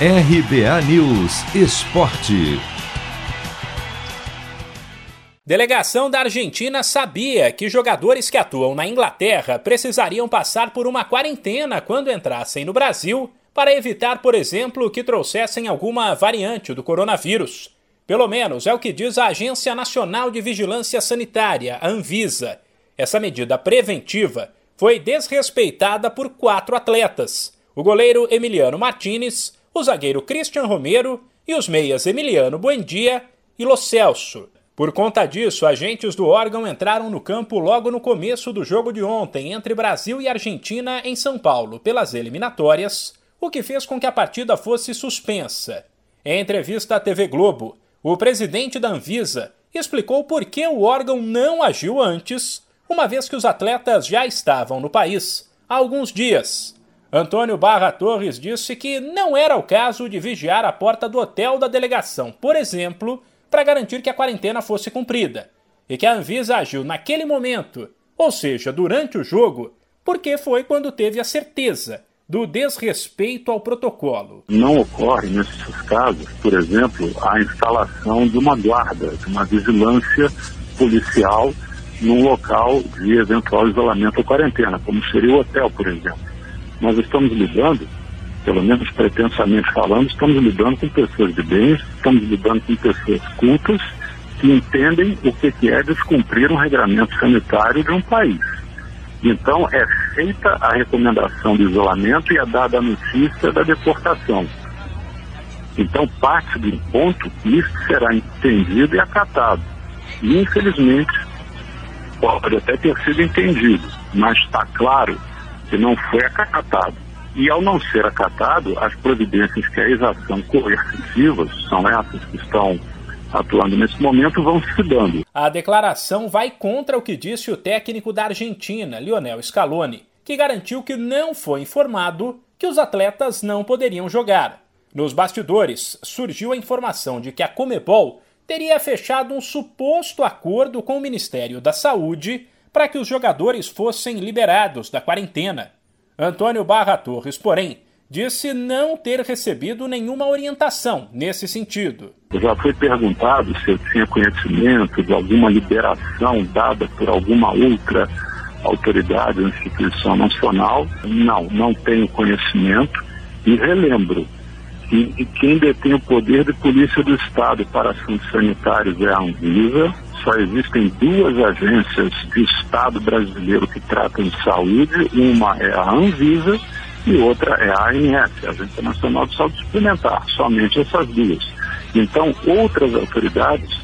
RBA News Esporte. Delegação da Argentina sabia que jogadores que atuam na Inglaterra precisariam passar por uma quarentena quando entrassem no Brasil para evitar, por exemplo, que trouxessem alguma variante do coronavírus. Pelo menos é o que diz a Agência Nacional de Vigilância Sanitária, a Anvisa. Essa medida preventiva foi desrespeitada por quatro atletas: o goleiro Emiliano Martinez, o zagueiro Christian Romero e os meias Emiliano Buendia e Lo Celso. Por conta disso, agentes do órgão entraram no campo logo no começo do jogo de ontem entre Brasil e Argentina em São Paulo pelas eliminatórias, o que fez com que a partida fosse suspensa. Em entrevista à TV Globo, o presidente da Anvisa explicou por que o órgão não agiu antes, uma vez que os atletas já estavam no país há alguns dias Antônio Barra Torres disse que não era o caso de vigiar a porta do hotel da delegação, por exemplo, para garantir que a quarentena fosse cumprida, e que a Anvisa agiu naquele momento, ou seja, durante o jogo, porque foi quando teve a certeza do desrespeito ao protocolo. Não ocorre nesses casos, por exemplo, a instalação de uma guarda, de uma vigilância policial num local de eventual isolamento ou quarentena, como seria o hotel, por exemplo. Nós estamos lidando, pelo menos pretensamente falando, estamos lidando com pessoas de bens, estamos lidando com pessoas cultas que entendem o que é descumprir um regramento sanitário de um país. Então, é feita a recomendação do isolamento e é dada a notícia da deportação. Então, parte do ponto que isso será entendido e acatado. E, infelizmente, pode até ter sido entendido, mas está claro que não foi acatado. E ao não ser acatado, as providências que a exação coercitivas, são essas que estão atuando nesse momento, vão se dando. A declaração vai contra o que disse o técnico da Argentina, Lionel Scaloni, que garantiu que não foi informado que os atletas não poderiam jogar. Nos bastidores, surgiu a informação de que a Comebol teria fechado um suposto acordo com o Ministério da Saúde para que os jogadores fossem liberados da quarentena. Antônio Barra Torres, porém, disse não ter recebido nenhuma orientação nesse sentido. Já foi perguntado se eu tinha conhecimento de alguma liberação dada por alguma outra autoridade ou instituição nacional. Não, não tenho conhecimento. E relembro que quem detém o poder de polícia do Estado para assuntos sanitários é a Anvisa, só existem duas agências de Estado brasileiro que tratam de saúde, uma é a Anvisa e outra é a ANS, a Agência Nacional de Saúde Suplementar, somente essas duas. Então, outras autoridades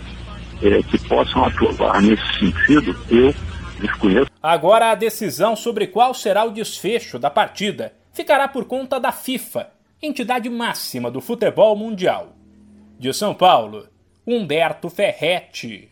é, que possam atuar nesse sentido, eu desconheço. Agora, a decisão sobre qual será o desfecho da partida ficará por conta da FIFA, entidade máxima do futebol mundial. De São Paulo, Humberto Ferretti.